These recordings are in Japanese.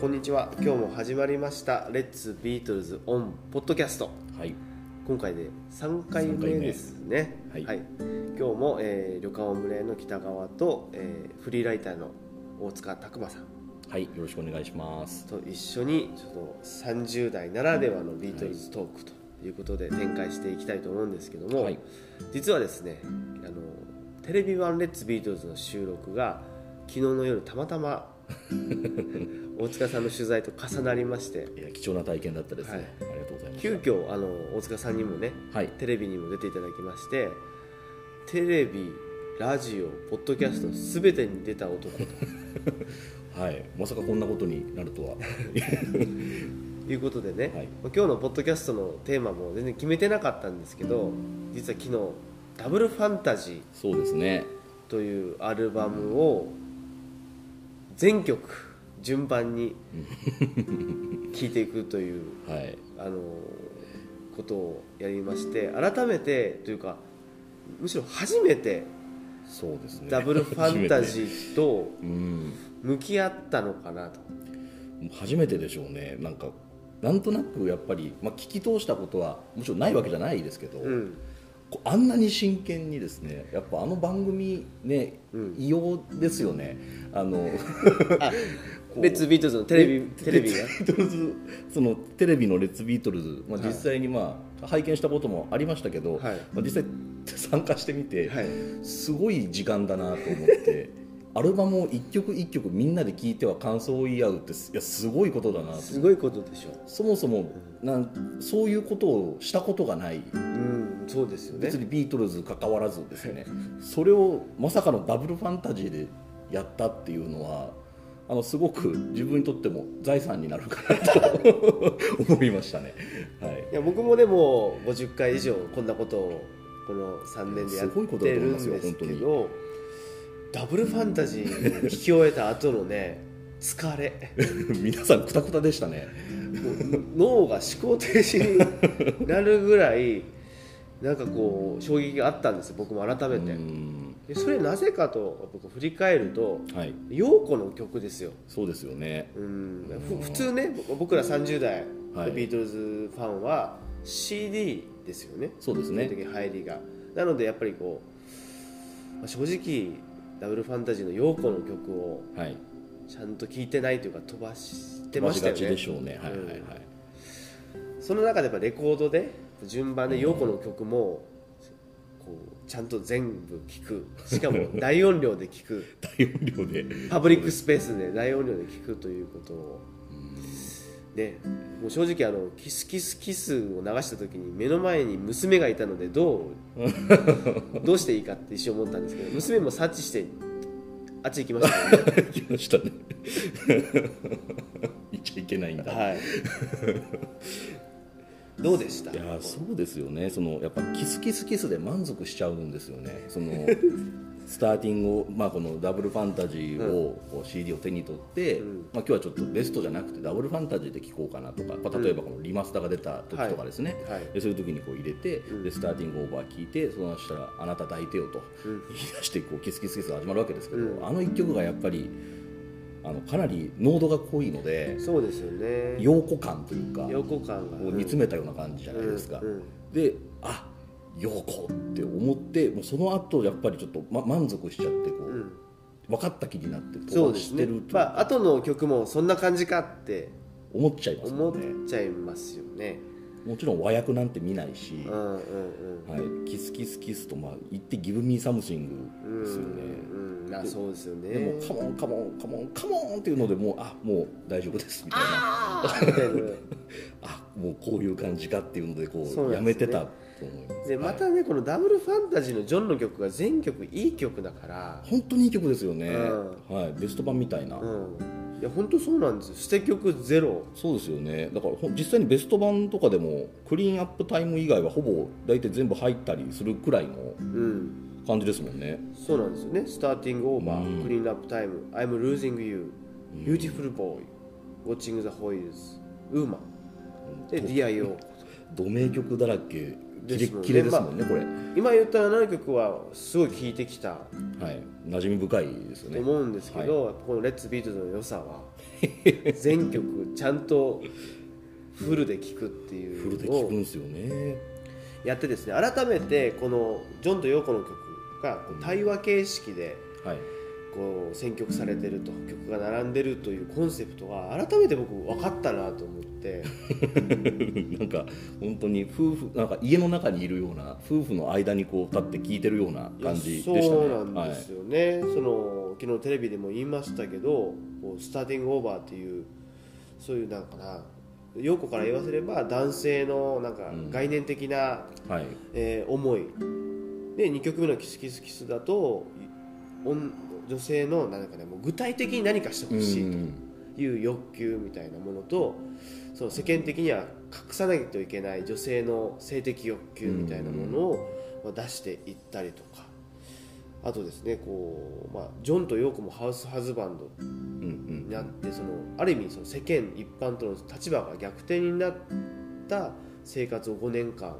こんにちは。今日も始まりました。レッツビートルズオンポッドキャストはい。今回で3回目ですね。三回目。はい。今日も、えー旅館オムレの北川と、えーフリーライターの大塚拓馬さん。はい。よろしくお願いします。と一緒にちょっと30代ならではのビートルズトークということで展開していきたいと思うんですけども、はい。実はですねあのテレビ版レッツビートルズの収録が昨日の夜たまたま 大塚さんの取材と重なりまして。いや貴重な体験だったですね、はい。ありがとうございます急遽あの大塚さんにもねはい。テレビにも出ていただきましてテレビラジオポッドキャスト全てに出た男と。はい。まさかこんなことになるとは。いうことでね、はい。まあ今日のポッドキャストのテーマも全然決めてなかったんですけど実は昨日「ダブルファンタジーそうですね」というアルバムを全曲順番に 聴いていくというはい。あのことをやりまして改めてというかむしろ初めてそうですね。ダブルファンタジーーと うん。向き合ったのかなと。初めてでしょうね。なんかなんとなくやっぱり、まあ、聞き通したことはもちろんないわけじゃないですけど、うん。あんなに真剣にですねやっぱあの番組ね、うん。異様ですよね。あの レッツビートルズのテレビテレビが。レッツビートルズそのテレビのレッツビートルズ、まあ、はい。実際にまあ拝見したこともありましたけど、はい。まあ、実際 参加してみて、はい。すごい時間だなと思って アルバムを一曲一曲みんなで聴いては感想を言い合うっていやすごいことだなとすごいことでしょ。そもそもなんそういうことをしたことがない。うんそうですよね。別にビートルズ関わらずですね。それをまさかのダブルファンタジーでやったっていうのはあのすごく自分にとっても財産になるかなと思いましたね、はい。いや僕もでも50回以上こんなことをこの3年でやってるんですけ本どダブルファンタジー聞き終えた後のね疲れ。皆さんクタクタでしたね。脳が思考停止になるぐらいなんかこう衝撃があったんですよ僕も改めて。うんでそれなぜかと僕振り返るとはい。陽子の曲ですよ。そうですよね。うん。ふ普通ね僕ら30代はいのビートルズファンは CD ですよね。そうですね。入りが。なのでやっぱりこう、まあ正直ダブルファンタジーの陽子の曲をはい。ちゃんと聴いてないというか飛ばして飛ばしがましたよね。ちでしょうね。はいはいはい、その中でやっぱレコードで順番で陽子の曲もこうちゃんと全部聴く。しかも 大音量で聴く。大音量で。パブリックスペースで大音量で聴くということを。ね。もう正直あのキスキスキスを流した時に目の前に娘がいたのでどう どうしていいかって一瞬思ったんですけど娘も察知してあっち行きましたよね来ましたね。言っちゃいけないんだ、はいどうでした？いやそうですよね。そのやっぱキスキスキスで満足しちゃうんですよね。その スターティングを、まあ、このダブルファンタジーを、こう CD を手に取って、うん。まあ、今日はちょっとベストじゃなくてダブルファンタジーで聴こうかなとか、まあ、例えばこのリマスターが出た時とかですね、はい。でそういう時にこう入れて、うん。でスターティングオーバー聴いてそのしたら「あなた抱いてよ」とうん。言い出してこうキスキスキスが始まるわけですけど、うん。あの一曲がやっぱりあのかなり濃度が濃いのでそうですよね。陽子感というか陽子感が。煮詰めたような感じじゃないですか、うんうん。であ陽子って思ってもうその後やっぱりちょっと、ま、満足しちゃってこう、うん。分かった気になって飛ばしてるとまあ後の曲もそんな感じかって思っちゃいます思っもんねちゃいますよねもちろん和訳なんて見ないし、うんうんうん。はい、キスキスキスとまあ言ってギブミーサムシングですよね、うんうん。あそうですよね。でもカモンカモンカモンカモンっていうのでもうあもう大丈夫ですみたいな。あ もうこういう感じかっていうのでこうねやめてたと思います。でまたねこのダブルファンタジーのジョンの曲が全曲いい曲だから。本当にいい曲ですよね、うはい、ベスト版みたいな、うんいや本当そうなんですよ。捨て曲ゼロ。そうですよね。だから実際にベスト版とかでもクリーンアップタイム以外はほぼ大体全部入ったりするくらいのうん。感じですもんね。そうなんですよね。スターティングオーバうん。ークリーンアップタイム。I'm losing you beautiful boy watching the hoys ウーマンで DIO 同 名曲だらけキレキレですもんね、これ。今言った7曲はすごい聴いてきた。はい。馴染み深いですよね。と思うんですけど、この「レッツ・ビートルズ」の良さは 全曲ちゃんとフルで聴くっていフルでうのを聞くんですよね。やってですね改めてこのジョンとヨーコの曲が対話形式ではい。こう選曲されてると曲が並んでるというコンセプトが改めて僕分かったなと思って なんか本当に夫婦なんか家の中にいるような夫婦の間にこう立って聞いてるような感じでしたね。そうなんですよね、その昨日テレビでも言いましたけどこうスターティングオーバーっていうそういうなんかな陽子から言わせれば男性のなんかうん。概念的な、はい、はいえー思い。で2曲目の「キスキスキス」だと女性のなんか、ね、もう具体的に何かしてほしいという欲求みたいなものとその世間的には隠さないといけない女性の性的欲求みたいなものを出していったりとか。あとですねこう、まあ、ジョンとヨーコもハウスハズバンドうんうんになってそのある意味その世間一般との立場が逆転になった生活を5年間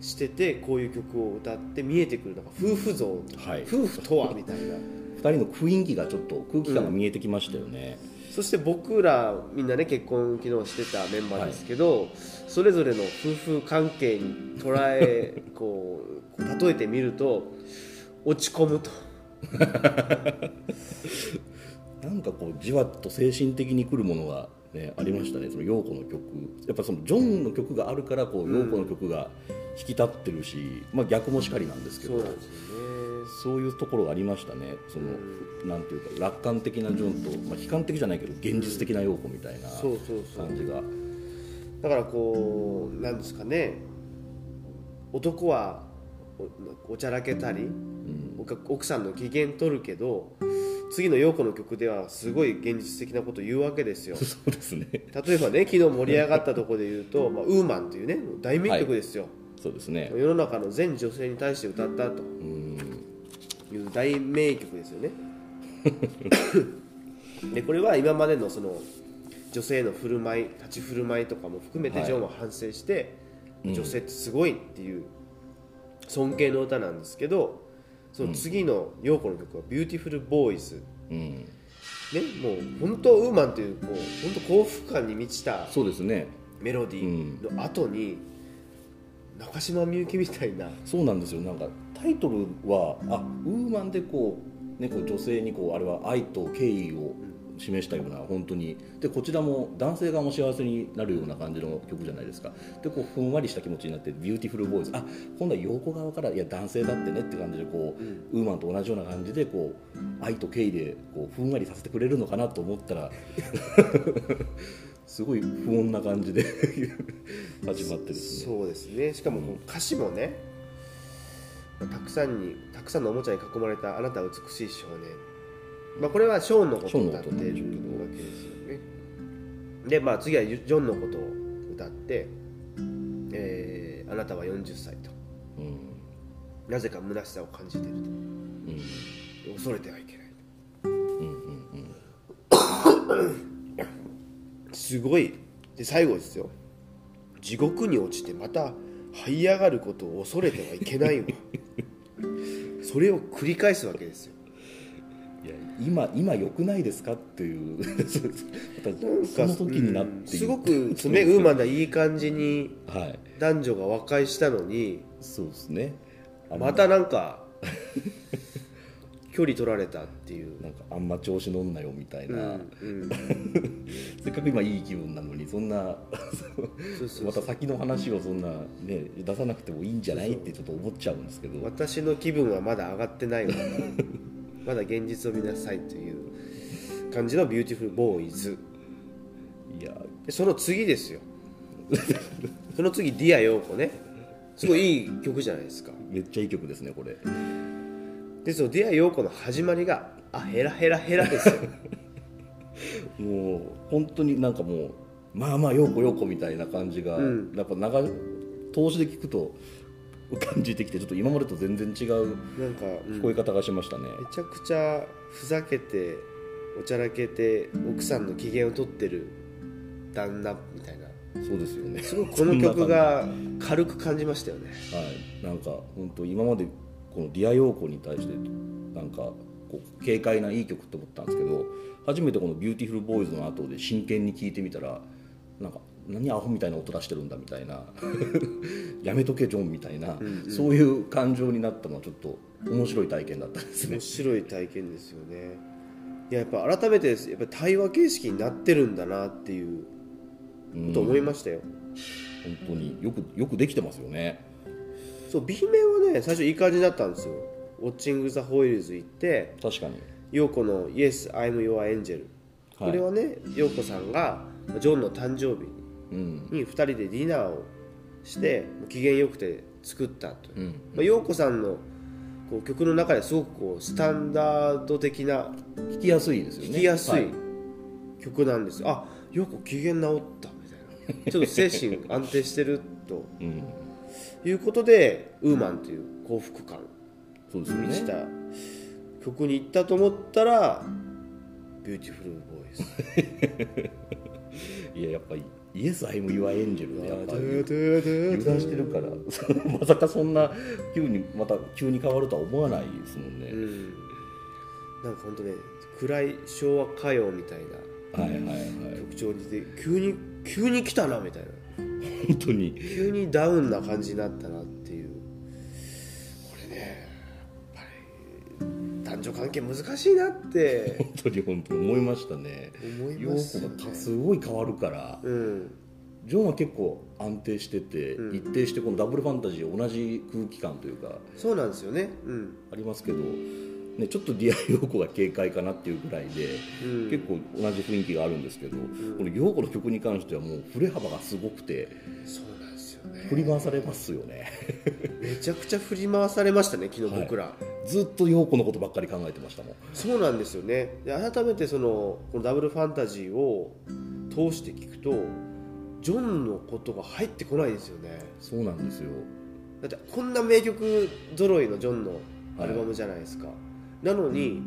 しててこういう曲を歌って見えてくるのが夫婦像、はい夫婦とはみたいな。2人の雰囲気がちょっと空気感が見えてきましたよね、そして僕らみんなね結婚昨日してたメンバーですけど、それぞれの夫婦関係に捉えこう例えてみると落ち込むと。なんかこうじわっと精神的にくるものが、ね、ありましたね。その陽子の曲。やっぱそのジョンの曲があるからこう陽子の曲が引き立ってるし、まあ、逆もしかりなんですけどそうなんですよね。そういうところがありましたね。その、なんていうか楽観的なジョンと、まあ、悲観的じゃないけど現実的な陽子みたいなそうそうそう。感じが。だからこうなんですかね。男はおおちゃらけたり、奥さんの機嫌取るけど次の陽子の曲ではすごい現実的なことを言うわけですよ。そうですね。例えばね昨日盛り上がったところで言うと「まあ、ウーマン」というね大名曲ですよ、そうですね。世の中の全女性に対して歌ったと。うん。いう大名曲ですよね。でこれは今までのその女性の振る舞い立ち振る舞いとかも含めてはい。ジョンは反省して、うん。女性ってすごいっていう尊敬の歌なんですけどその次のヨーコの曲は「ビューティフル・ボーイズ」うん。ね、もう本当ウーマンというこう本当幸福感に満ちたそうですね。メロディーの後に、中島みゆきみたいな。そうなんですよ。なんかタイトルはあウーマンでこう,、ね、こう女性にこうあれは愛と敬意を示したような本当に。でこちらも男性側も幸せになるような感じの曲じゃないですか。でこうふんわりした気持ちになって「ビューティフルボーイズ」あ今度はヨーコ側からいや男性だってねって感じでこう、ウーマンと同じような感じでこう愛と敬意でこうふんわりさせてくれるのかなと思ったら すごい不穏な感じで 始まってですね。そうですね。しかもこう歌詞もねたくさんにたくさんのおもちゃに囲まれたあなたは美しい少年、まあ、これはショーンのことを歌っているわけですよね。でまあ次はジョンのことを歌って、えーあなたは40歳と。うん。なぜか虚しさを感じているうん。と恐れてはいけない すごい。で最後ですよ。地獄に落ちてまた這い上がることを恐れてはいけないわ。それを繰り返すわけですよ。いや今今良くないですかっていう。その時になってうんすごくねウーマンがいい感じにはい。男女が和解したのにそうですね。またなんか距離取られたっていう、なんかあんま調子乗んなよみたいうんな、うん、せっかく今いい気分なのにそんなまた先の話をそんなね出さなくてもいいんじゃないってちょっと思っちゃうんですけど。私の気分はまだ上がってないわ。まだ現実を見なさいという感じのビューティフルボーイズいや。でその次ですよ。その次「ディア・ヨーコ」ね。すごいいい曲じゃないですか。めっちゃいい曲ですねこれでその「ディア・ヨーコ」の始まりが「あヘラヘラヘラ」ですよ。もう本当になんかもうまあまあヨーコヨーコみたいな感じが、うん。やっぱ長通しで聞くと感じてきてちょっと今までと全然違うなんか、うん。聞こえ方がしましたね、めちゃくちゃふざけておちゃらけて奥さんの機嫌を取ってる旦那みたいな。そうですよね。すごくこの曲が軽く感じましたよね。はい、なんか本当今までこの「ディア・ヨーコ」に対してなんかこう軽快ないい曲って思ったんですけど初めてこの「ビューティフルボーイズ」の後で真剣に聴いてみたらなんか何アホみたいな音出してるんだみたいな やめとけジョンみたいな、そういう感情になったのはちょっと面白い体験だったですね面。白い体験ですよねいややっぱ改めてやっぱ対話形式になってるんだなっていうこと思いましたよ、本当によくよくできてますよね。そう B 面はね最初いい感じだったんですよ「ウォッチング・ザ・ホイールズ」行って確かに。陽子の「Yes, I'm Your Angel」はい。これはね陽子さんがジョンの誕生日うん。に2人でディナーをして機嫌よくて作ったという、うん。まあ、陽子さんのこう曲の中ですごくこうスタンダード的な弾きやすいですよね。聴きやすはい。曲なんです。よ、あ陽子機嫌直ったみたいな。ちょっと精神安定してるとうん、いうことでウーマンという幸福感そうですよね。満ちた曲に行ったと思ったら「ビューティフルボーイズ」いややっぱり「イエス・アイム・ユア・エンジェル」でやっぱり油油断してるから。まさかそんな急にまた急に変わるとは思わないですもんね、うん。なんか本当ね暗い昭和歌謡みたいなはいはいはい。曲調にで急に急に来たなみたいな本当に。急にダウンな感じになったなっていう。これねやっぱり男女関係難しいなって。本当に本当に思いましたね。思いますよね。すごい変わるからうん。ジョンは結構安定してて、うん。一定してこのダブルファンタジー同じ空気感というかそうなんですよね。うん。ありますけど、ね、ちょっとディア陽子が軽快かなっていうぐらいで、うん。結構同じ雰囲気があるんですけど、このヨーコの曲に関してはもう振れ幅がすごくてそうなんですよね。振り回されますよね。めちゃくちゃ振り回されましたね昨日僕ら、ずっと陽子のことばっかり考えてましたもん。そうなんですよね。で改めてそのこのダブルファンタジーを通して聞くとジョンのことが入ってこないですよね。そうなんですよ。だってこんな名曲揃いのジョンのアルバムじゃないですか、なのに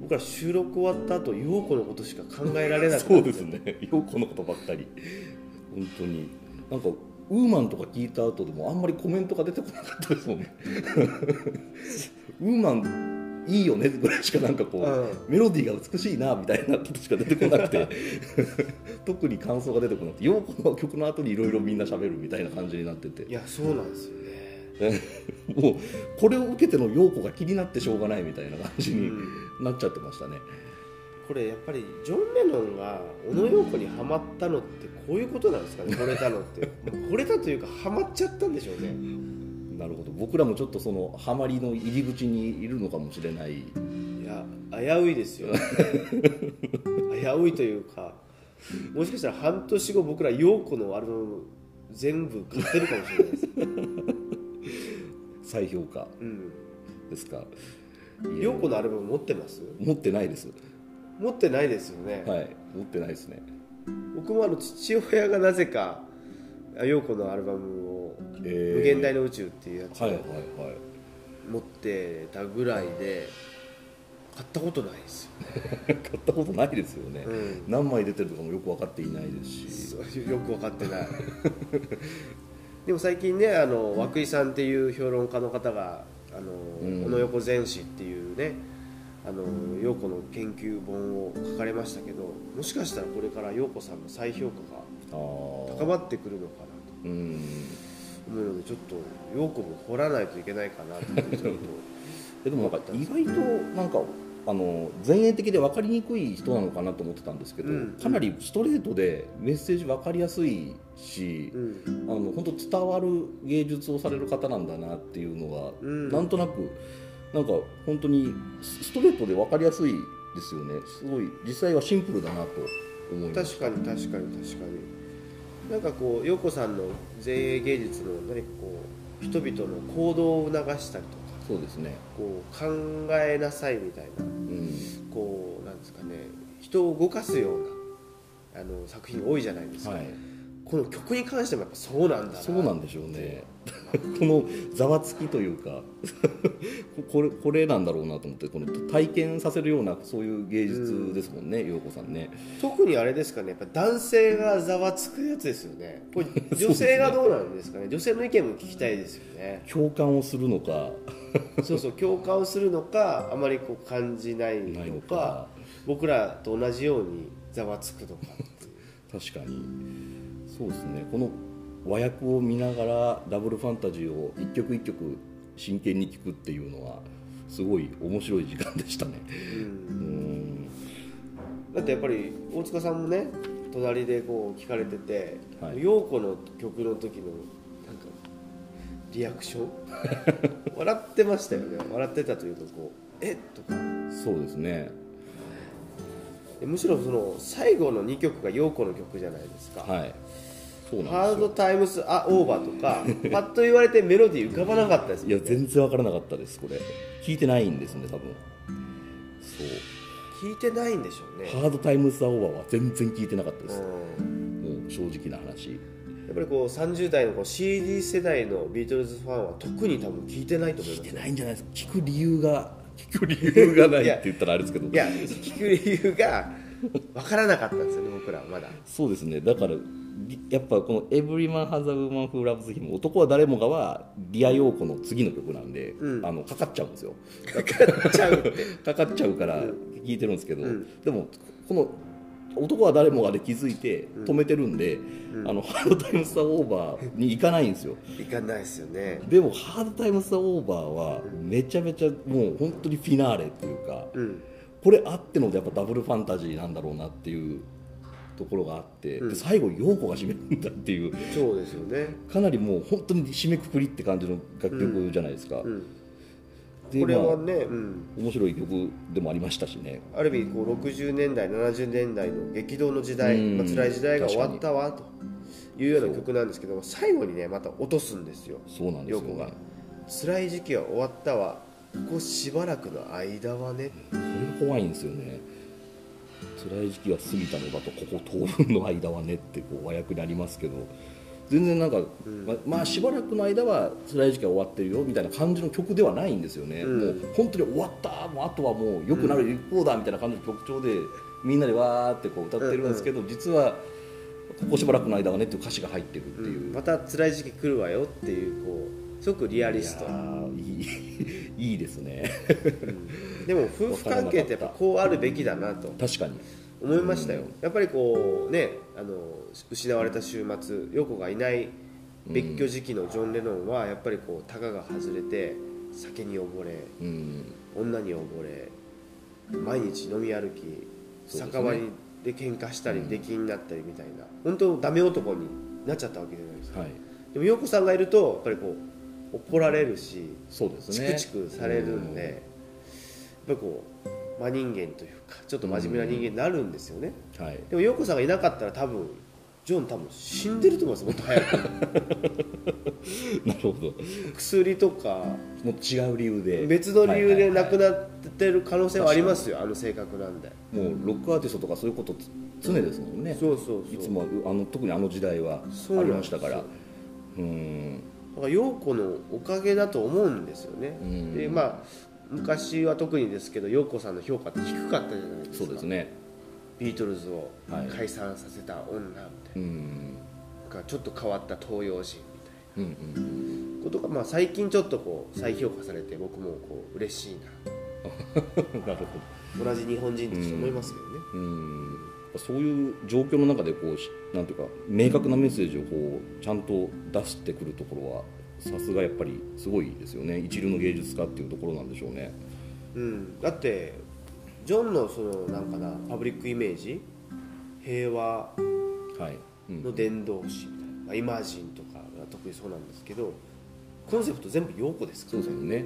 僕ら収録終わった後陽子のことしか考えられなく そうですね。陽子のことばっかり。本当に。なんかウーマンとか聞いた後でもあんまりコメントが出てこなかったですもんね。ウーマンいいよねぐらいしかなんかこう、うん。メロディーが美しいなみたいなことしか出てこなくて。特に感想が出てこなくて。陽子の曲の後にいろいろみんな喋るみたいな感じになってて。いやそうなんですよね もうこれを受けての陽子が気になってしょうがないみたいな感じにうん。なっちゃってましたね、これやっぱりジョン・レノンが小野陽子にはまったのってこういうことなんですかね惚れたのって。惚れたというかはまっちゃったんでしょうね。なるほど。僕らもちょっとそのハマりの入り口にいるのかもしれない。いや危ういですよ。危ういというかもしかしたら半年後僕ら陽子のアルバム全部買ってるかもしれないです、再評価うん、ですか？陽子のアルバム持ってます？持ってないです。持ってないですよね、はい。持ってないですね。僕もあの父親がなぜか陽子のアルバムを「えー。無限大の宇宙」っていうやつをはいはいはい。持ってたぐらいで買ったことないですよ。買ったことないですよね、うん。何枚出てるとかもよく分かっていないですし。よく分かってない でも最近ねあの涌井さんっていう評論家の方が「あのうん。小野横全史」っていうねあの陽子の研究本を書かれましたけどもしかしたらこれから陽子さんの再評価あが高まってくるのかなと思うのでちょっと陽子も掘らないといけないかなと でもなんか意外となんかあの前衛的で分かりにくい人なのかなと思ってたんですけど、うん。かなりストレートでメッセージ分かりやすいし、うん。あの本当伝わる芸術をされる方なんだなっていうのが、うん。なんとなくなんか本当にスストレートで分かりやすいですよね。すごい実際はシンプルだなと思います。確かに確かに確かに。なんかこう陽子さんの前衛芸術の何かこう人々の行動を促したりとかそうですね。こう考えなさいみたいな。うん。こうなんですかね。人を動かすようなあの作品多いじゃないですか、はいこの曲に関してもやっぱそうなんだな。そうなんでしょうね。このざわつきというか これこれなんだろうなと思ってこの体験させるようなそういう芸術ですもんね陽子さんね。特にあれですかねやっぱ男性がざわつくやつですよね。これ 女性がどうなんですかね？女性の意見も聞きたいですよね。共感をするのか。そうそう共感をするのかあまりこう感じないのかないのか。僕らと同じようにざわつくのか。確かにそうですね。この和訳を見ながらダブルファンタジーを一曲一曲真剣に聴くっていうのはすごい面白い時間でしたね。うん。だってやっぱり大塚さんもね隣でこう聞かれててはい。陽子、の曲の時のなんかリアクション？笑ってましたよね。笑ってたというかこう「えとか。そうですね。でむしろその最後の2曲がヨーコの曲じゃないですか。はい。そうハードタイムス・ア・オーバーとか パッと言われてメロディー浮かばなかったですもんいや全然わからなかったですこれ。聞いてないんですね多分。そう。聞いてないんでしょうね、ハードタイムズ・ア・オーバーは全然聞いてなかったです、うん。もう正直な話。やっぱりこう30代のこう CD 世代のビートルズファンは特に多分聞いてないと思い聞いてますよないんじゃないです。か聞く理由が聞く理由がないって言ったらあれですけど。いや聞く理由が分からなかったんですよね僕らはまだ。そうですね。だからりやっぱこの「エブリマン・ハザ・ウーマン・フー・ラブズ・ヒム」男は誰もがはリア・ヨーコの次の曲なんで、うん。あのかかっちゃうんですよ。分かっちゃう かかっちゃうから聞いてるんですけど、うん。でもこの男は誰もがで気づいて止めてるんで、うん。あのハードタイムスターオーバーに行かないんですよ。いかないですよね。でもハードタイムスターオーバーはめちゃめちゃもう本当にフィナーレっていうかうん。これあってのやっぱダブルファンタジーなんだろうなっていうところがあって、うん。で最後陽子が締めるんだっていう。そうですよね、かなりもう本当に締めくくりって感じの楽曲じゃないですか、うん、でこれはまね、うん、あ面白い曲でもありましたしね。ある意味こう60年代70年代の激動の時代、うん。まあ辛い時代が終わったわというような曲なんですけども最後にねまた落とすんですよ。そうなんですよ、陽子が。ね、辛い時期は終わったわ。ここしばらくの間はね。これ怖いんですよね。辛い時期は過ぎたのだとここ当分の間はねってこう和訳にありますけど全然なんか、ままあしばらくの間は辛い時期は終わってるよみたいな感じの曲ではないんですよね、うん。もう本当に終わったもうあとはもう良くなる一方だみたいな感じの曲調でみんなでわーってこう歌ってるんですけど、実はここしばらくの間はねっていう歌詞が入ってるっていう、また辛い時期来るわよっていうこうすごくリアリスト。いいいいですね。でも夫婦関係ってやっぱこうあるべきだなと。確かに思いましたよ、やっぱりこうねあの失われた週末陽子がいない別居時期のジョン・レノンはやっぱりこうタガが外れて酒に溺れうん。女に溺れ毎日飲み歩き、酒場にで喧嘩したり出禁になったりみたいな本当ダメ男になっちゃったわけじゃないですか。はい。でも陽子さんがいるとやっぱりこう怒られるしそうですチねクチクされるんで、やっぱりこう真人間というかちょっと真面目な人間になるんですよね、うん。はい。でも陽子さんがいなかったら多分ジョン多分死んでると思いますもっと早く。なるほど。薬とかもう違う理由で。別の理由で亡くななってる可能性はありますよあの性格なんで。もうロックアーティストとかそういうことつ常ですもんね。そうそうそう。いつもあの特にあの時代はありましたから。う。ん。だから陽子のおかげだと思うんですよね、うん。でまあ昔は特にですけど陽子さんの評価って低かったじゃないですか。そうですね。ビートルズをはい。解散させた女みたいうん。な、ちょっと変わった東洋人みたいな。ことが、まあ、最近ちょっとこう再評価されて僕もこう嬉しいな。るほど。な同じ日本人として思いますけどね、うん。そういう状況の中でこうしなんていうか明確なメッセージをこうちゃんと出してくるところはさすがやっぱりすごいですよね。一流の芸術家っていうところなんでしょうね。うん、だってジョンのそのなんかなパブリックイメージ平和の伝道師みたいな、まあ、イマジンとかが特にそうなんですけどコンセプト全部陽子ですかそうらですよね。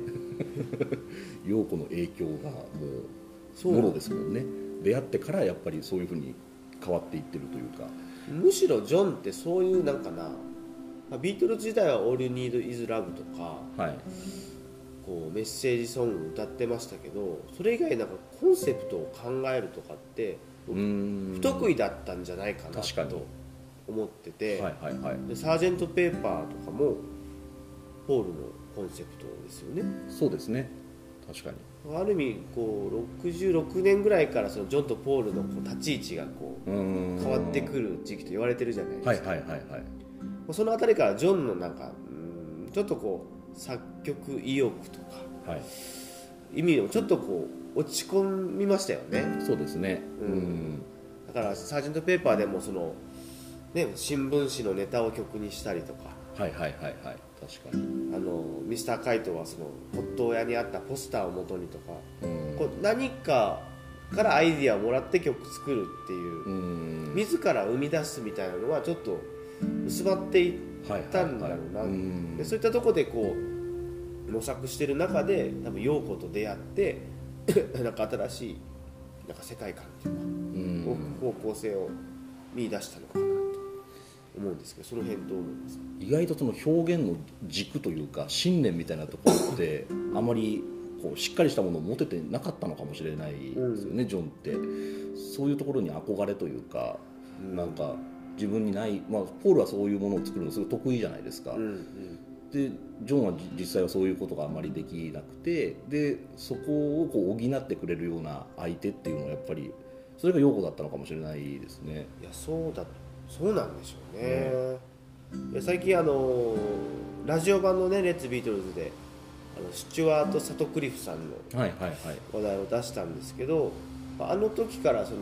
陽子の影響がもそう。うもろですもんね。出会ってからやっぱりそういうふうに変わっていってるというか。むしろジョンってそういうなんかな、まあ、ビートルズ時代は「All You Need Is Love」とかはい。こうメッセージソング歌ってましたけどそれ以外なんかコンセプトを考えるとかって不得意だったんじゃないかなと思ってて、はいはいはい。でサージェント・ペーパーとかもポールのコンセプトですよね。そうですね。確かに。ある意味こう66年ぐらいからそのジョンとポールのこう立ち位置がこう変わってくる時期と言われてるじゃないですか、はいはいはいはいそのあたりからジョンのなんかうんちょっとこう作曲意欲とかはい。意味をちょっとこう落ち込みましたよね。そうですね。ううん。んだからサージェント・ペーパーでもその、ね、新聞紙のネタを曲にしたりとか。はいはいはいはい。確かに。あのミスター・カイトはその骨董屋にあったポスターをもとにとか。うん。こう何かからアイディアをもらって曲作るっていう。うん。自ら生み出すみたいなのはちょっと薄まっていったんだろうな、はいはいはい。うん。でそういったところでこう模索してる中で多分陽子と出会って なんか新しいなんか世界観っていうか、うん。方向性を見出したのかなと思うんですけどその辺どう思いますか？意外とその表現の軸というか信念みたいなところってあまりこうしっかりしたものを持ててなかったのかもしれないですよね、ジョンって。そういうところに憧れというか、なんか自分にない、まあ、ポールはそういうものを作るのすごい得意じゃないですか、うんうん。でジョンは実際はそういうことがあまりできなくて。でそこをこう補ってくれるような相手っていうのはやっぱりそれが陽子だったのかもしれないですね。いやそうだそうなんでしょうね、いや最近あのラジオ版のね「レッツ・ビートルズで」あのスチュワート・サトクリフさんのはいはいはい。話題を出したんですけどあの時からその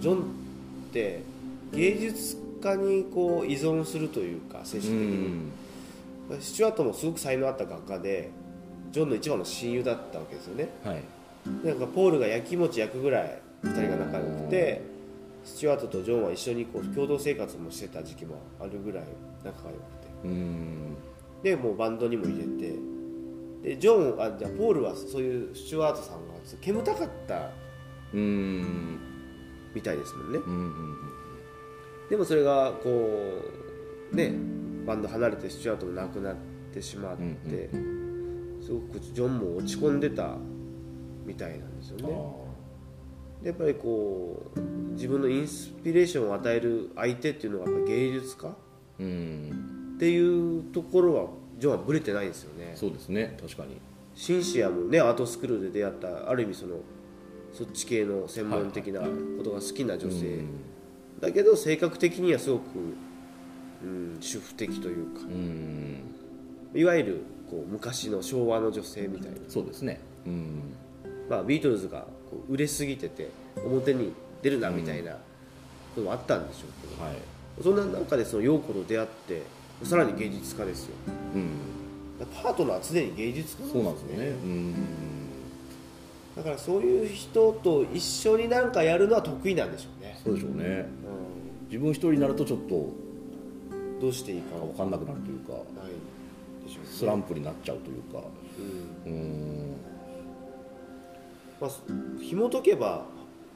ジョンって芸術家にこう依存するというか精う神的に。んスチュワートもすごく才能あった画家でジョンの一番の親友だったわけですよね。はい。なんかポールが焼きもち焼くぐらい2人が仲良くてスチュワートとジョンは一緒にこう共同生活もしてた時期もあるぐらい仲が良くて。うん。でもうバンドにも入れて。でジョンあじゃあポールはそういうスチュワートさんが煙たかったうん。みたいですもんね。うんうんでもそれがこうねバンド離れてスチュワートも亡くなってしまって、すごくジョンも落ち込んでたみたいなんですよあね。でやっぱりこう自分のインスピレーションを与える相手っていうのがやっぱ芸術家？うん。ていうところはジョンはブレてないんですよね。そうですね確かに。シンシアもねアートスクールで出会ったある意味そのそっち系の専門的なことが好きな女性、うんだけど性格的にはすごく、うん、主婦的というか。うん。いわゆるこう昔の昭和の女性みたいな、そうですね。うん。まあ、ビートルズがこう売れすぎてて表に出るなみたいなこともあったんでしょうけど、はい。そんな中でその陽子と出会ってさらに芸術家ですよ。うん。パートナーは常に芸術家そうなんですよね。うんだからそういう人と一緒になんかやるのは得意なんでしょうね、そうでしょうね。う自分一人になるとちょっとん、どうしていいか分かんなくなるというかないでしょうね。スランプになっちゃうというか。うん。うん。まあ、紐解けば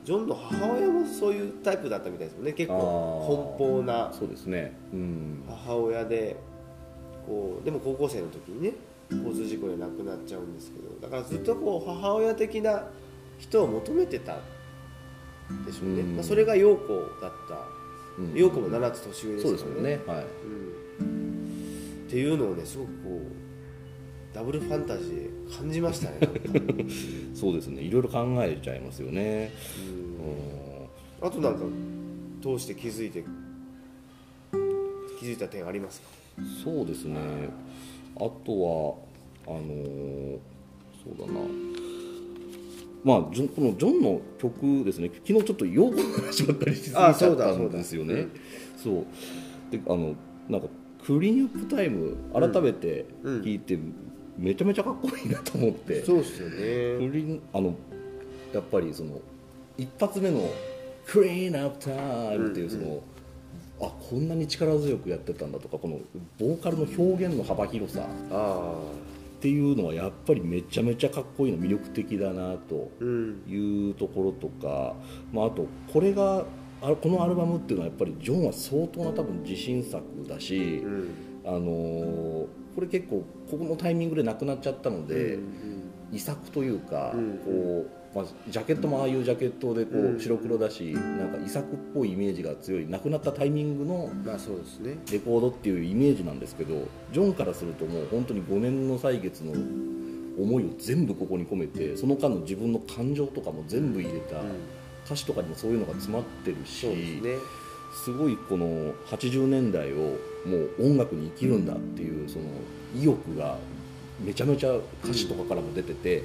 ジョンの母親もそういうタイプだったみたいですもんね。結構奔放なそうですね。うん。母親でこうでも高校生の時にね交通事故で亡くなっちゃうんですけどだからずっとこう母親的な人を求めてたでしょうね、うん。まあ、それが陽子だった。うん。陽子も7つ年上ですそうからですもんね。はい。うん、っていうのをねすごくこうダブルファンタジーで感じましたね。そうですね。いろいろ考えちゃいますよね。うん。あとなんか通して気づいて気づいた点ありますか？そうですねあとはあのーそうだな。まあジョンこのジョンの曲ですね。昨日ちょっと用語の話ばっかりしすぎちゃあそうだったんですよね。そうであのなんかクリーンアップタイム改めてうん聞いて、めちゃめちゃかっこいいなと思って、そうですよクねリーンあのやっぱりその一発目の「クリーンアップタイム」っていうその、あこんなに力強くやってたんだとかこのボーカルの表現の幅広さあっていうのはやっぱりめちゃめちゃかっこいいの魅力的だなというところとか、まあ、あとこれがあこのアルバムっていうのはやっぱりジョンは相当な多分自信作だしう、ん。あのーこれ結構ここのタイミングで亡くなっちゃったので。うん遺作というか、うんこまあ、ジャケットもああいうジャケットでこう白黒だし、なんか遺作っぽいイメージが強い亡くなったタイミングのレコードっていうイメージなんですけどジョンからするともう本当に5年の歳月の思いを全部ここに込めてその間の自分の感情とかも全部入れたうん。歌詞とかにもそういうのが詰まってるし、すごいこの80年代をもう音楽に生きるんだっていうその意欲がめちゃめちゃ歌詞とかからも出てて、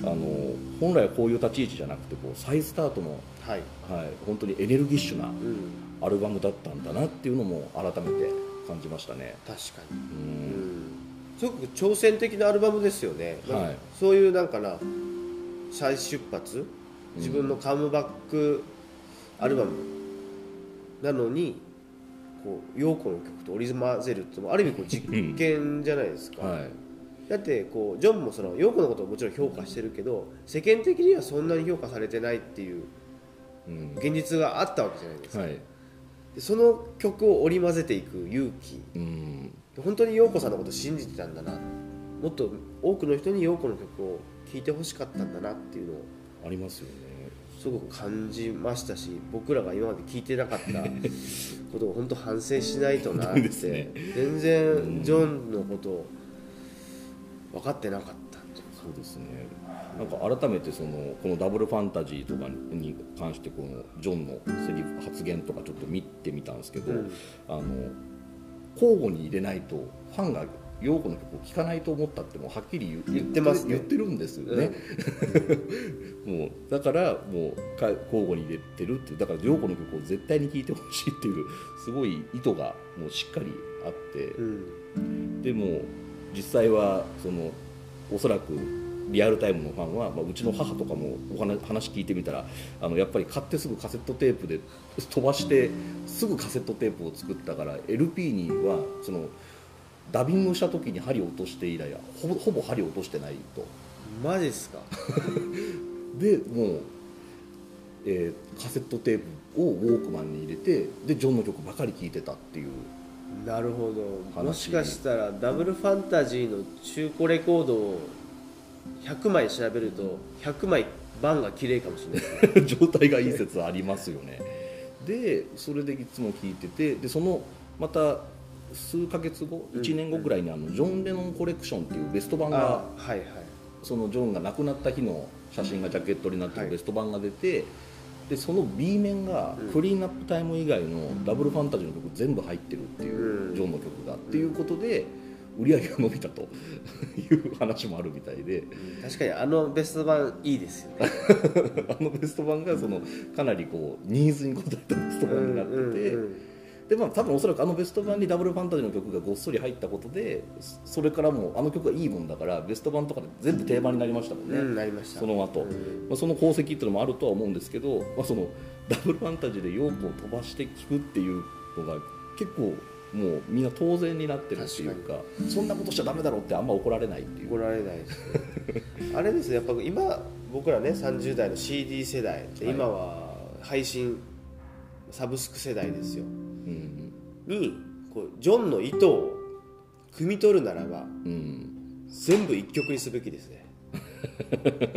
うん。あの本来はこういう立ち位置じゃなくてこう再スタートの、はい。はい、本当にエネルギッシュなうん。アルバムだったんだなっていうのも改めて感じましたね。確かうに。うん。ん。すごく挑戦的なアルバムですよね、はい。そういうなんかな再出発？自分のカムバックアルバム？なのにこう陽子の曲と織り交ぜるってもある意味こう 実験じゃないですか、はいだってこうジョンもその陽子のことをもちろん評価してるけど世間的にはそんなに評価されてないっていううん。現実があったわけじゃないですか、はい。でその曲を織り交ぜていく勇気。うん。本当に陽子さんのことを信じてたんだな。もっと多くの人に陽子の曲を聴いてほしかったんだなっていうのをありますよね。すごく感じましたし僕らが今まで聞いてなかった ことを本当反省しないとなって、全然ジョンのことを分かってなかったそうですね。なんか改めてそのこのダブルファンタジーとかに関してこのジョンのセリフ発言とかちょっと見てみたんですけど、うん。あの交互に入れないとファンが陽子の曲を聴かないと思ったってもうはっきり言言ってますね。言ってるんですよね、もうだからもうか交互に入れてるってだから陽子の曲を絶対に聴いてほしいっていうすごい意図がもうしっかりあって、うん。でも実際はそのおそらくリアルタイムのファンは、まあ、うちの母とかもお話話聞いてみたらあのやっぱり買ってすぐカセットテープで飛ばしてすぐカセットテープを作ったから LP にはそのダビングした時に針を落として以来はほぼほぼ針を落としてないと。マジっすか？でもう、えーカセットテープをウォークマンに入れてでジョンの曲ばかり聴いてたっていうなるほど。話もしかしたらダブルファンタジーの中古レコードを100枚調べると100枚版が綺麗かもしれない。状態がいい説ありますよね。でそれでいつも聞いててでそのまた数ヶ月後うん1年後ぐらいにあのジョン・レノンコレクションっていうベスト版があはいはい。そのジョンが亡くなった日の写真がジャケットになってはい。るベスト版が出て、でその B 面がうん。クリーンアップタイム以外のダブルファンタジーの曲全部入ってるっていう、うん。ジョンの曲がっていうことで売り上げが伸びたと いう話もあるみたいで。確かにあのベスト版いいですよね。あのベスト版がそのかなりこうニーズに応えたベスト版になってて、でまあ多分おそらくあのベスト版にダブルファンタジーの曲がごっそり入ったことでそそれからもうあの曲がいいもんだからベスト版とかで全部定番になりましたもんね、うんなりました。その後、うん。まあ、その功績っていうのもあるとは思うんですけど、まあ、そのダブルファンタジーでヨークを飛ばして聴くっていうのが結構もうみんな当然になってるっていうかそんなことしちゃダメだろうってあんま怒られないっていう。怒られないですね。あれですねやっぱ今僕らね30代の CD 世代ではい今は配信サブスク世代ですよ。うんにこうジョンの意図を汲み取るならばうん全部一曲にすべきですね。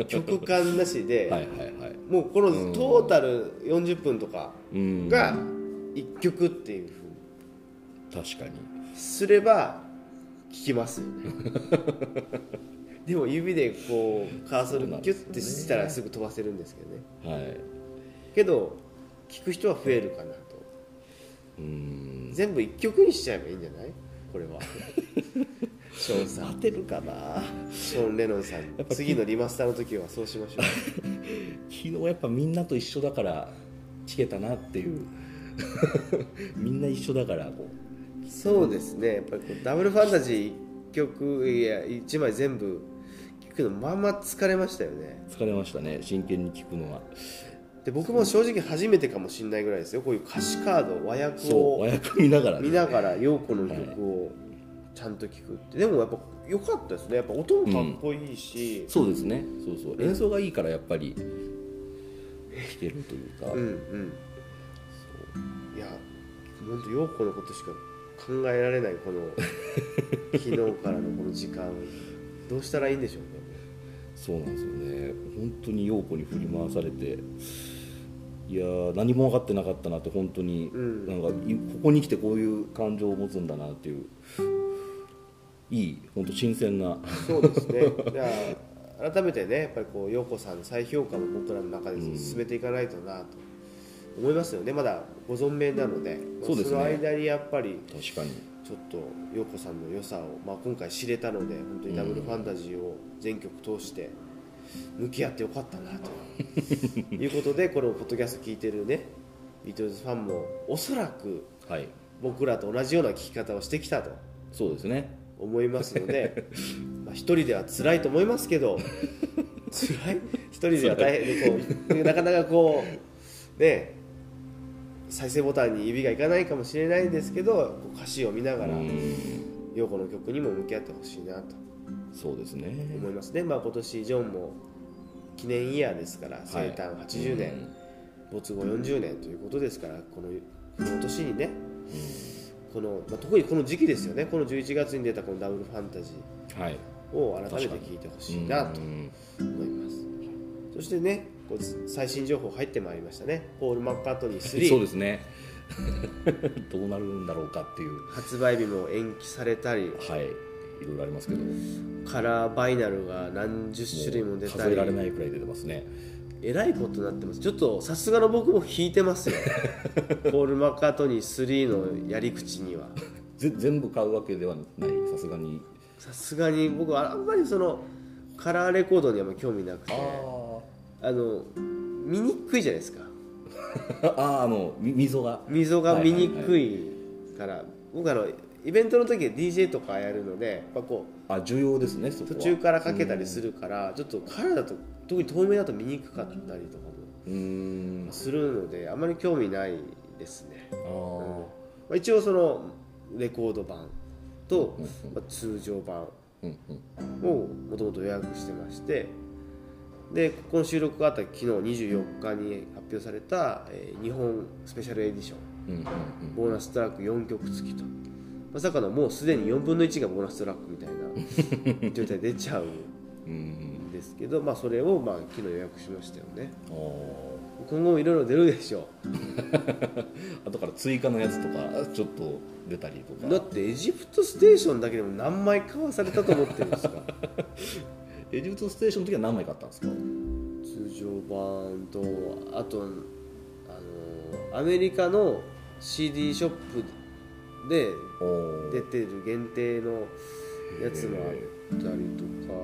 曲間なしで、はいはいはい。もうこのトータル40分とかうん。が一曲っていうふうに確かに。すれば聴きますよね。でも指でこうカーソルギュッてしたらすぐ飛ばせるんですけどね。はい。けど聴く人は増えるかな。とうん。全部一曲にしちゃえばいいんじゃない？これは。ショーンさん。当てるかな？ショーン・レノンさん。次のリマスターの時はそうしましょう。昨日やっぱみんなと一緒だから聞けたなっていう。みんな一緒だからこそうですね。やっぱりこうダブルファンタジー1曲いや1枚全部聞くのまあまあ疲れましたよね。う疲れましたね。真剣に聞くのはで僕も正直初めてかもしれないぐらいですよ。こういう歌詞カード和訳をそう和訳見ながらね。見ながら陽子の曲をちゃんと聴くって、でもやっぱ良かったですね。やっぱ音もかっこいいし、そうですね。そうそう。演奏がいいからやっぱり弾けるというか、うんうん。いや本当陽子のことしか考えられないこの 昨日からのこの時間。どうしたらいいんでしょうねそうなんですよね。本当に陽子に振り回されていやー何も分かってなかったなって本当に、うん。なんかいここに来てこういう感情を持つんだなっていういい本当新鮮な。そうですね。じゃあ改めてねやっぱりこう陽子さんの再評価も僕らの中で進めていかないとなと思いますよね。まだご存命なので。そうですね。の間にやっぱり確かに。ちょっと陽子さんの良さを、まあ、今回知れたので本当にダブルファンタジーを全曲通して向き合ってよかったなと。いうことでこのポッドキャスト聞いてるねビートルズファンもおそらくはい。僕らと同じような聴き方をしてきたと。そうですね。思いますのでまあ一人では辛いと思いますけど辛い？一人では大変でこうなかなかこうね再生ボタンに指がいかないかもしれないんですけど歌詞を見ながらうん。陽子の曲にも向き合ってほしいなとそうですね。思いますね、まあ、今年ジョンも記念イヤーですから生誕80年、没後40年ということですからこのこの年にね。この、まあ、特にこの時期ですよね。この11月に出たこのダブルファンタジはい。ーを改めて聴いてほしいなとうん思います。そしてねこう最新情報入ってまいりましたね。ポール・マッカー。トニーそう3ですね。どうなるんだろうかっていう。発売日も延期されたり。はいいろいろありますけど。カラーバイナルが何十種類も出たり。数えられないくらい出てますね。えらいことになってます。ちょっとさすがの僕も引いてますよ。ポール・マッカートニー3のやり口には。ぜ全部買うわけではない。さすがに。さすがに僕はあんまりそのカラーレコードには興味なくて。ああの見にくいじゃないですか。あああのみ溝が。溝が見にくいから、僕あのイベントの時は DJ とかやるのでやっぱこあ重要ですね途中からかけたりするから、ちょっとカラーだと特に透明だと見にくかったりとかもするのであんまり興味ないですね、あー。まあ、一応そのレコード版と、うんまあ、通常版をもともと予約してましてでこの収録があった昨日24日に発表された、えー日本スペシャルエディション。ボーナストラック4曲付きとまさかのもうすでに4分の1がボーナストラックみたいな状態で出ちゃううんですけど、まあ、それをまあ昨日予約しましたよね。今後もいろいろ出るでしょ 後から追加のやつとかちょっと出たりとか。うだってエジプトステーションだけでも何枚買わされたと思ってるんですか？エジプトステーションの時は何枚買ったんですか？通常版とあとあのアメリカの CD ショップで出てる限定のやつもあったりとか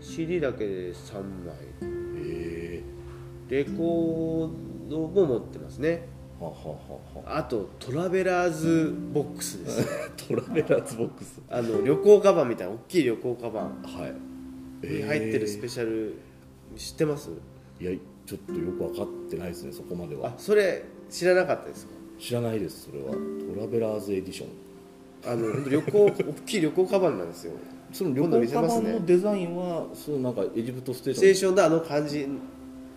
CD だけで3枚。へレコードも持ってますね。あとトラベラーズボックスです。トラベラーズボックス。あの旅行カバンみたい。な大きい旅行カバン。はい。に入ってるスペシャル知ってます？いやちょっとよく分かってないですねそこまでは。あそれ知らなかったですか？知らないですそれは。トラベラーズエディション。あの本当旅行大きい旅行カバンなんですよ。その旅行カバンのデザインはそうなんかエジプトステーステーシションであの感じ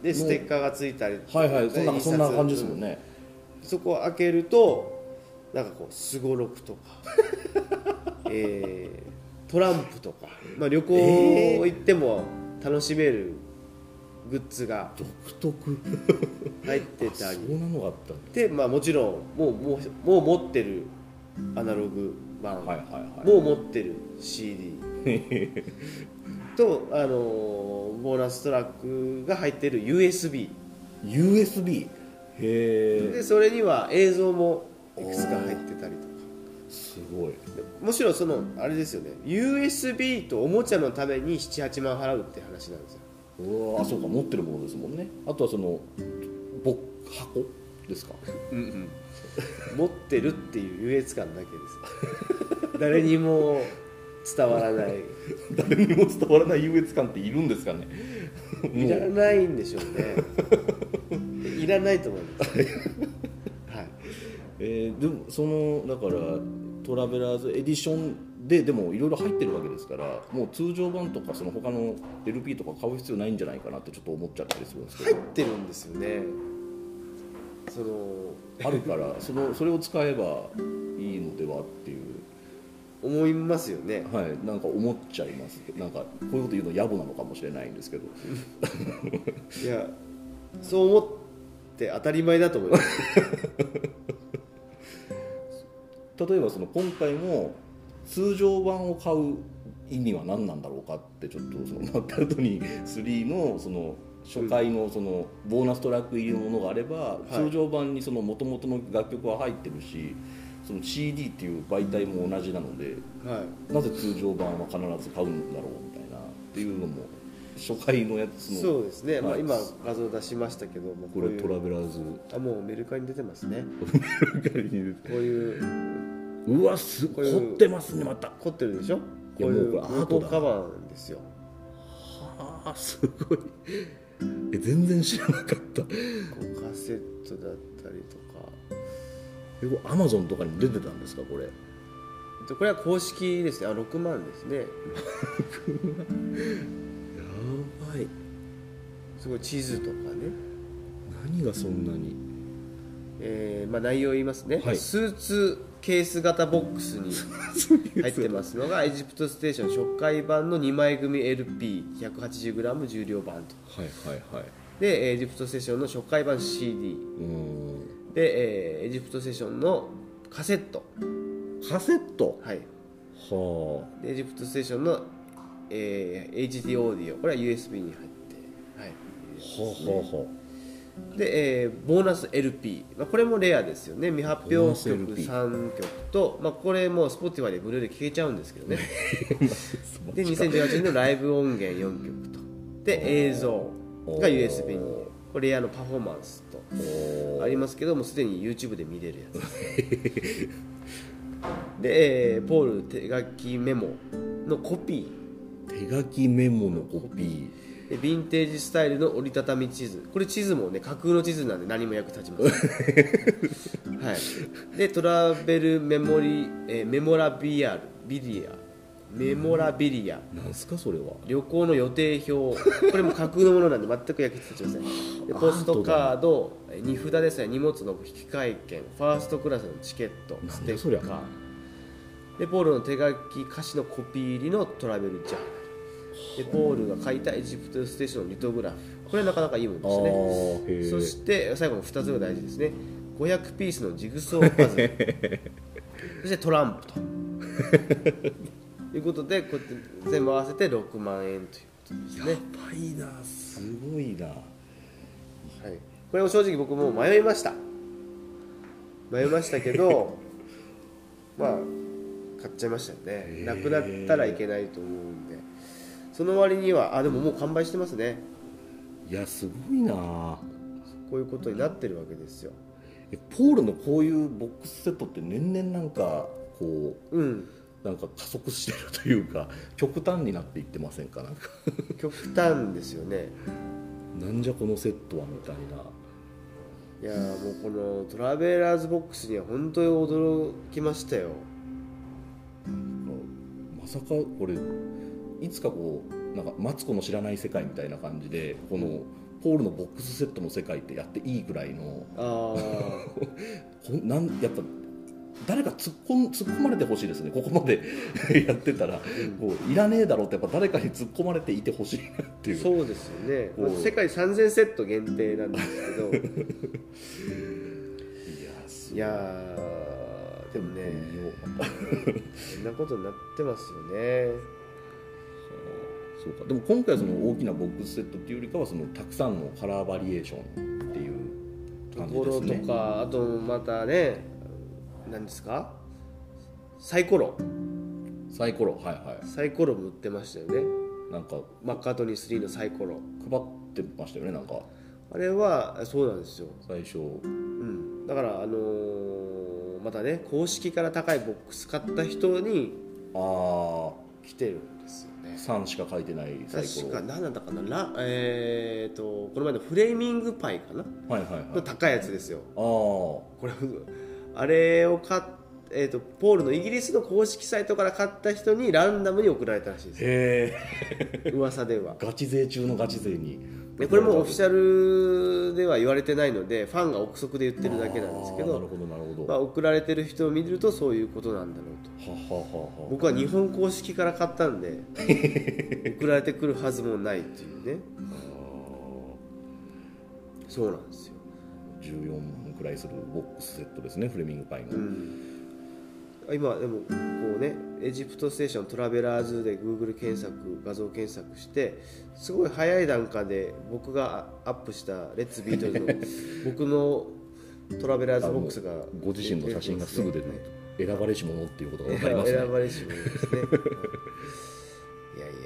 でステッカーがついたりョンはいはいそんなそんな感じですもんね、そこを開けるとなんかこうすごろくとか、えートランプとか、まあ、旅行行っても楽しめるグッズが独特。入ってたそりんなのがあったんだ。で、まあ、もちろんもうもうもう持ってるアナログ版、はいはいはいもう持ってる CD と、あのーボーナストラックが入ってる USB USB へえでそれには映像もいくつか入ってたりとか。すごい。もちろんそのあれですよね。USB とおもちゃのために78万払うって話なんですようわあそうか持ってるものですもんね。あとはそのぼ箱ですか？持ってるっていう優越感だけです。誰にも伝わらない。誰にも伝わらない優越感っているんですかね？いらないんでしょうね。いらないと思います。はい。えーでもそのだからトラベラーズエディションででもいろいろ入ってるわけですからもう通常版とかその他の LP とか買う必要ないんじゃないかなってちょっと思っちゃったりするんですけど。入ってるんですよね。そのあるから そのそれを使えばいいのではっていう。思いますよね。はい。なんか思っちゃいます。なんかこういうこと言うの野暮なのかもしれないんですけど。いやそう思って当たり前だと思います。例えばその今回も通常版を買う意味は何なんだろうかってちょっとそのマッカートニー3のその初回のそのボーナストラック入りのものがあれば、い。通常版にその元々の楽曲は入ってるしその CD っていう媒体も同じなのではい。なぜ通常版は必ず買うんだろうみたいなっていうのも初回のやつのそうですね、まあ、はい。今画像出しましたけどもこれトラベラーズ。あもうメルカリに出てますね。こういううわすこういう凝ってますねまた。凝ってるでしょ？こいうやいうアートカバーなんですよ。ああすごい。え全然知らなかった。こうカセットだったりとか。えアマゾンとかにも出てたんですかこれ？でこれは公式ですね。あ6万ですね。やばい。すごい地図とかね、何がそんなに？えーまあ、内容を言いますね、はい。スーツケース型ボックスに入ってますのがエジプトステーション初回版の2枚組 LP180g 重量版と。はいはいはい。でエジプトステーションの初回版 CD で、えーエジプトステーションのカセット、カセット？はい、はでエジプトステーションの、えー HD オーディオ。これは USB に入って、はい、あはあはで、えーボーナス LP、まあ、これもレアですよね。未発表曲 LP 3曲と、まあ、これも Spotify で無料で聴けちゃうんですけどね。あで2018年のライブ音源4曲と。で映像が USB に。これレアのパフォーマンスとおありますけどもうすでに YouTube で見れるやつ。で、えーポール手書きメモのコピ手書きメモのコピーヴィンテージスタイルの折りたたみ地図これ地図もね架空の地図なんで何も役立ちません。はい。でトラベルメモリ、えーメモラビアル。ビリア。メモラビリア。なんすかそれは。旅行の予定表。これも架空のものなんで全く役立ちません。でポストカード。えー荷札ですね。荷物の引換券。ファーストクラスのチケット。ステッカー。でポールの手書き歌詞のコピー入りのトラベルジャーナルでポールが書いたエジプトステーションのリトグラフ。これなかなかいいものであすねそして最後の2つが大事ですね。500ピースのジグソーパズル。そしてトランプと。いうことでこうやって全部合わせて6万円ということですね、やばいなすごいな。はい、これも正直僕も迷いました。迷いましたけど まあ買っちゃいましたよね。なくなったらいけないと思うんでその割にはあでももう完売してますね。いやすごいな。こういうことになってるわけですよ。えポールのこういうボックスセットって年々なんかこううん。なんか加速してるというか極端になっていってませんか？なんか。極端ですよね。なんじゃこのセットはみたいな。いやーもうこのトラベラーズボックスには本当に驚きましたよ。まさかこれいつかこうなんかマツコの知らない世界みたいな感じでこのポールのボックスセットの世界ってやっていいぐらいのあ なんやっぱ誰か突っ込ん突っ込まれてほしいですね。ここまで やってたら、こういらねえだろうってやっぱ誰かに突っ込まれていてほしいなっていう。そうですよね。こう。世界3000セット限定なんですけど。いやすい。やーでもねこんなことになってますよねそうか。でも今回その大きなボックスセットっていうよりかはそのたくさんのカラーバリエーションっていうと感じころとですねかあとまたね何ですか？サイコロ。サイコロ。はいはサイコロも売ってましたよね。いなんかマッカートニー3のサイコロ。配ってましたよねなんか。あれはそうなんですよ、最初。うん、だからあのーまたね公式から高いボックス買った人にあ来てる3しか書いてないサイコロ。確か何なんだかな。ラえー、とこの前のフレーミングパイかな。はいはいはい。の高いやつですよ。あこれあれを買っえー、とポールのイギリスの公式サイトから買った人にランダムに送られたらしいですへえ 噂では。ガチ勢中のガチ勢にでこれもオフィシャルでは言われてないのでファンが憶測で言ってるだけなんですけどまあ、送られてる人を見るとそういうことなんだろうと。はははは僕は日本公式から買ったんで 送られてくるはずもないっていうね。そうなんですよ、14万くらいするボックスセットですねフレイミングパイの、うん、今でもこうねエジプトステーショントラベラーズで Google 検索画像検索してすごい早い段階で僕がアップしたレッツビートルの 僕のトラベラーズボックスがご自身の写真がすぐ出てね選ばれし者っていうことが分かりますね。選ばれし者ですね。いやいやいや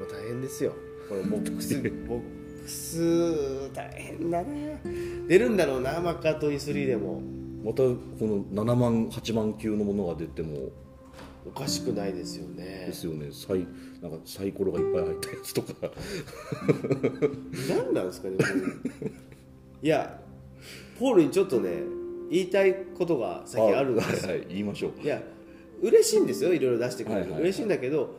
もう大変ですよ。このボックスボックス大変だな。出るんだろうなマッカートニー3でもまたこの7万8万級のものが出てもおかしくないですよね。ですよね。サイなんかサイコロがいっぱい入ったやつとか。何なんですかねいやポールにちょっとね言いたいことが先あるんです。はいはい。言いましょう。いや嬉しいんですよ。いろいろ出してくれる、はいはいはい。嬉しいんだけど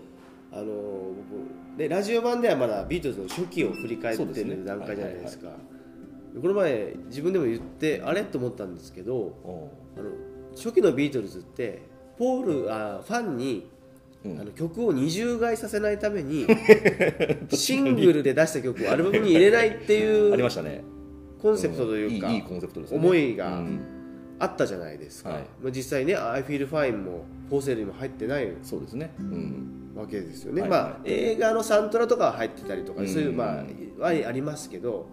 あの僕ねラジオ版ではまだビートルズの初期を振り返ってる段階じゃないですかこの前自分でも言ってあれと思ったんですけどああの初期のビートルズってポールあファンに、うん。あの曲を二重買いさせないために シングルで出した曲をアルバムに入れないってい ありまうしたね。コンセプトというか、ん。いいいいコンセプトですね。思いがうん。あったじゃないですか、はい。まあ、実際ね「I Feel Fine」も「フォーセル」にも入ってないそうですね。うん。わけですよね、はい。まあ映画のサントラとかは入ってたりとか、うん。そういうまあはありますけど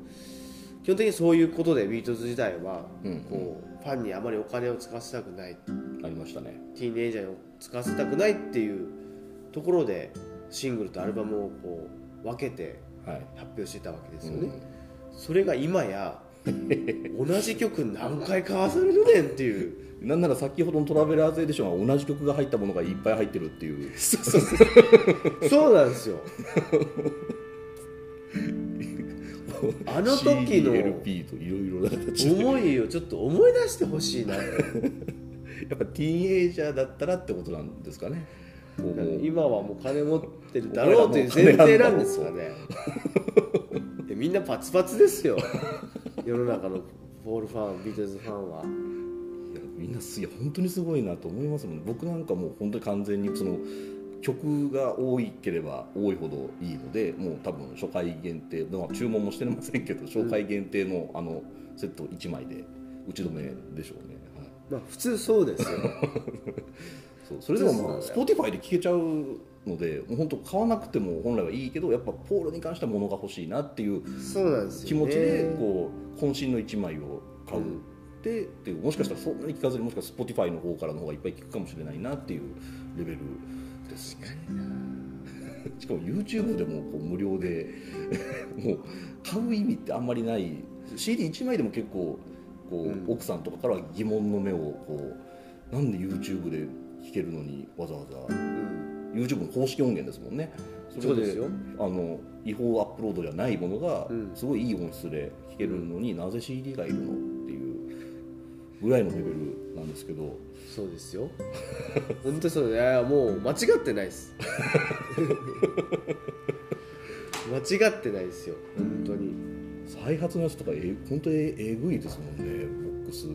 基本的にそういうことでビートルズ時代はうん。こう、ファンにあまりお金を使わせたくない。ありましたね。ティーンエイジャーに使わせたくないっていうところでシングルとアルバムをこう分けてはい。発表してたわけですよね、うん。それが今や同じ曲何回買わされるねんっていう。なんなら先ほどのトラベラーズエディションは同じ曲が入ったものがいっぱい入ってるっていう。そうなんですよ あの時の CLP といろいろな思いをちょっと思い出してほしいな。とやっぱティーンエイジャーだったらってことなんですかね。今はもう金持ってるだろうという前提なんですかね。みんなパツパツですよ。世の中のボールファンビートルズファンは。いやみんなすいや本当にすごいなと思いますもん。僕なんかもう本当に完全にその曲が多いければ多いほどいいのでもう多分初回限定、まあ、注文もしてませんけど初回限定のあのセット1枚で打ち止めでしょうね、はい。まあ普通そうですよ。そうそれでもまあ Spotify で聴けちゃうのでもう本当買わなくても本来はいいけどやっぱポールに関しては物が欲しいなっていう気持ちでこう渾身の1枚を買う、でっていうもしかしたらそんなに聞かずにもしかしたら Spotify の方からの方がいっぱい聞くかもしれないなっていうレベルですね。しかも YouTube でもこう無料で もう買う意味ってあんまりない。CD1 枚でも結構こう、うん。奥さんとかからは疑問の目をこうなんで YouTube で聴けるのにわざわざ。うん。YouTube の公式音源ですもんね。そうですよ。あの違法アップロードじゃないものがうん。すごいいい音質で聴けるのに、なぜ CD がいるの？ぐらいのレベルなんですけど。そうですよ。本当にそう。いやもう間違ってないです。間違ってないですよ。本当に。再発のやつとかえ本当にえぐいですもんねボックス。最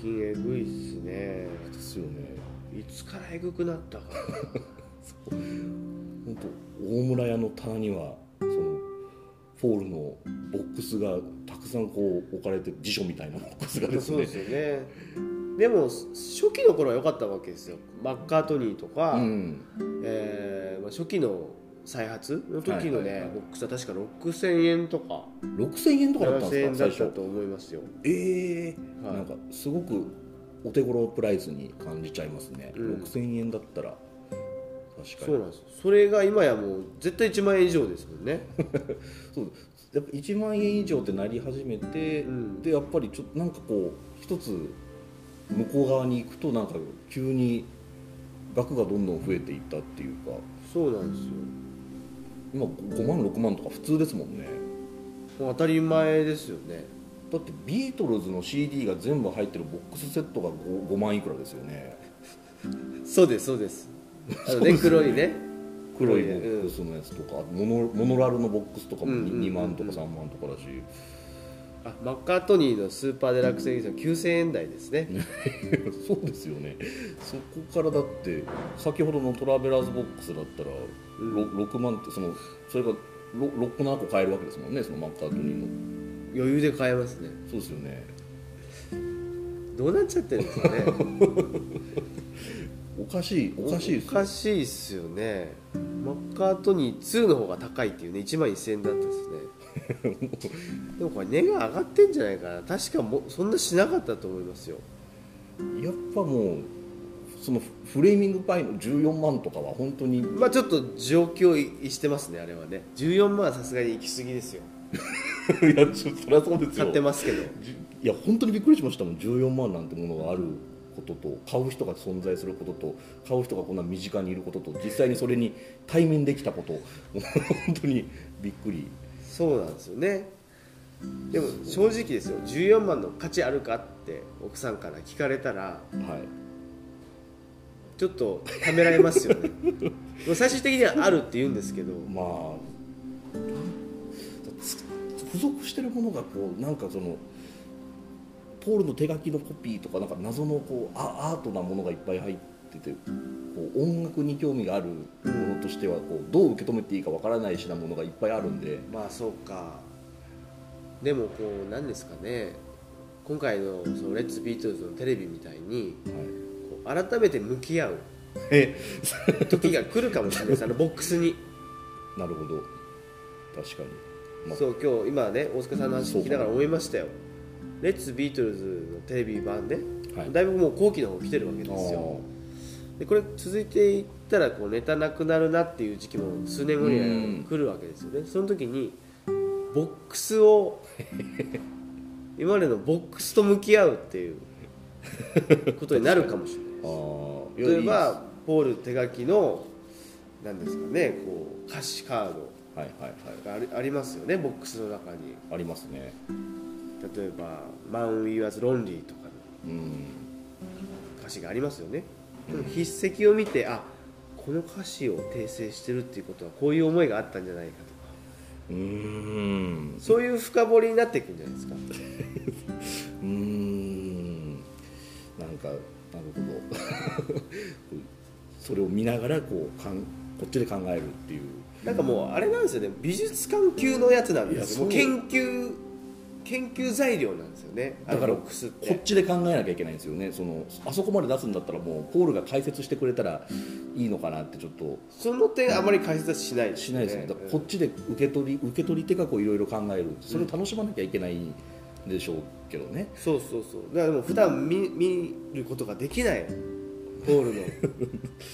近えぐいっすね。ですよね。いつからえぐくなったか。本当大村屋の棚にはそのポールのボックスがたくさんこう置かれて辞書みたいなボックスがですね。そうですよね。でも初期の頃は良かったわけですよ。マッカートニーとか、うん。えーまあ、初期の再発の時のね、はいはいはい。ボックスは確か6000円とか。6000円とかだったん7000で円すか最初だったと思いますよ。ええはい。なんかすごくお手頃プライスに感じちゃいますね、うん。6000円だったら確かに。そうなんです。それが今やもう絶対1万円以上ですもんね。そう。やっぱ1万円以上ってなり始めて、うん。でやっぱりちょっとなんかこう一つ向こう側に行くとなんか急に額がどんどん増えていったっていうか。そうなんですよ。今5万6万とか普通ですもんね。もう当たり前ですよね。だってビートルズの CD が全部入ってるボックスセットが 5, 5万いくらですよね。そうですそうですあのね。黒いね。黒いボックスのやつとか、モノモノラルのボックスとかもうんうんうんうん。2万とか3万とかだし、あマッカートニーのスーパーデラックスエディション9000円台ですね。そうですよね。そこからだって先ほどのトラベラーズボックスだったら、ろ6万ってそのそれが 6, 個7個買えるわけですもんねそのマッカートニーの。余裕で買えますね。そうですよね。どうなっちゃってるんですかね おかしいおかしいですおかしいっすよね。マッカートニー2の方が高いっていうね1万1000円だったですね。でもこれ値が上がってんじゃないかな。確かもそんなしなかったと思いますよ。やっぱもうそのフレーミングパイの14万とかは本当にまあちょっと状況逸してますねあれはね。14万はさすがに行き過ぎですよ。いやちょそりゃそうですよ。買ってますけど。じいや本当にびっくりしましたもん。14万なんてものがあることと買う人が存在することと買う人がこんな身近にいることと実際にそれに対面できたこと本当にびっくり。そうなんですよね。でも正直ですよ。14万の価値あるかって奥さんから聞かれたらはい。ちょっとためられますよね。最終的にはあるって言うんですけど。まあつ付属してるものがこうなんかそのポールの手書きのコピーとかなんか謎のこうアアートなものがいっぱい入っててこう音楽に興味があるものとしてはこうどう受け止めていいかわからないしなものがいっぱいあるんで、まあそうか。でもこう何ですかね。今回のそのレッツビートルズのテレビみたいにはい、こう改めて向き合うえ。時が来るかもしれないです。あのボックスに。なるほど。確かに、まあ。そう今日今ね大塚さんの話聞きながら思いましたよレッツビートルズのテレビ版で、はい。だいぶもう後期の方来てるわけですよ。でこれ続いていったらこうネタなくなるなっていう時期も数年後には来るわけですよね。その時にボックスを 今までのボックスと向き合うっていうことになるかもしれない 例えばポール手書きの何ですかねこう歌詞カードがありますよねボックスの中に。ありますね例えば「Man We Was Lonely」とかのうん。歌詞がありますよね。でも筆跡を見てあこの歌詞を訂正してるっていうことはこういう思いがあったんじゃないかとか。うーん。そういう深掘りになっていくんじゃないですか。うーん。なんかなるほど。それを見ながらこうかんこっちで考えるっていう。なんかもうあれなんですよね。美術館級のやつなんですよ。研究研究材料なんですよね。だからこって。ちで考えなきゃいけないんですよね。そのあそこまで出すんだったらもうポールが解説してくれたらいいのかなってちょっと。その点あまり解説はしないですしないですね。だからこっちで受け取り受け取り手がこういろいろ考える。それを楽しまなきゃいけないんでしょうけどね、そうそうそう。だからでも普段見見ることができない。ポールの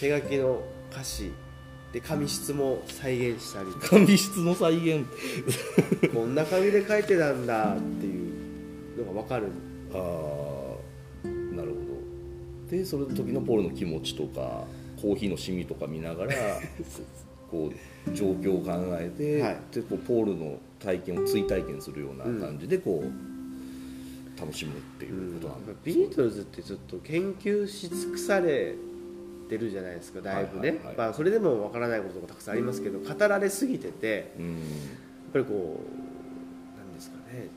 手書きの歌詞で紙質も再現したり。紙質の再現。こんな紙で書いてたんだっていうのが分かる。ああなるほど。でそれの時のポールの気持ちとかコーヒーのシミとか見ながら こう状況を考えて、はい。でこうポールの体験を追体験するような感じでこう、楽しむっていうことなんで、ビートルズってちょっと研究し尽くされてるじゃないですかだいぶね、はい。はいはいまあ、それでも分からないことがたくさんありますけど語られすぎててやっうんぱりこうなんですかね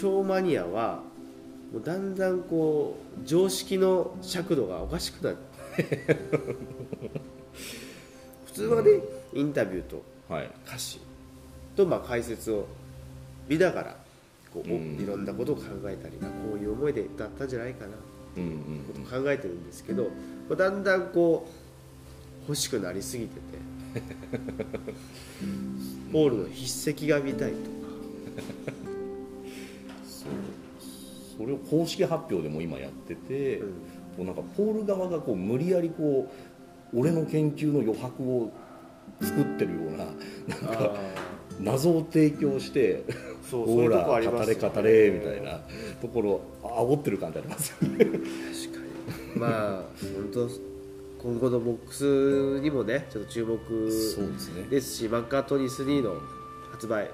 超マニアはもうだんだんこう常識の尺度がおかしくなって 普通はねインタビューとはい。歌詞とまあ解説を見ながらこう、うん。いろんなことを考えたりあこういう思いでだったんじゃないかなうんうんことを考えてるんですけど、まあだんだんこう欲しくなりすぎてて。ポールの筆跡が見たいとか。それを公式発表でも今やってて、うん。こうなんかポール側がこう無理やりこう俺の研究の余白を作ってるようななんか謎を提供してそう そういほらうとこあり語ますよね。れ語れみたいなところ煽ってる感じありますよね。確かに。まあ 本当今後のボックスにもねちょっと注目ですね。ですしマッカートニー3の発売。はい。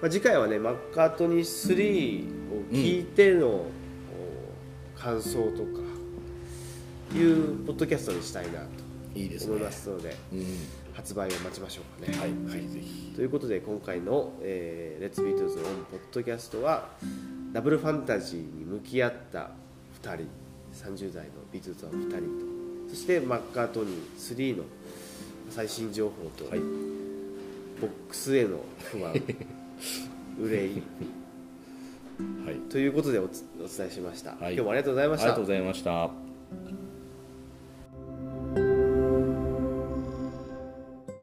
まあ、次回はねマッカートニー3を聞いての、お感想とかいうポッドキャストにしたいなといいですね。思いますので。うん発売を待ちましょうかね。はい、ぜひぜひ。ということで今回の「えー、レッツビートルズ・オン・ポッドキャストは」ダブルファンタジーに向き合った2人。30代のビートルズの2人と。そしてマッカートニー3の最新情報と、はい。ボックスへの不満 憂い。はい。ということでお伝えしました、はい。今日もありがとうございました。ありがとうございました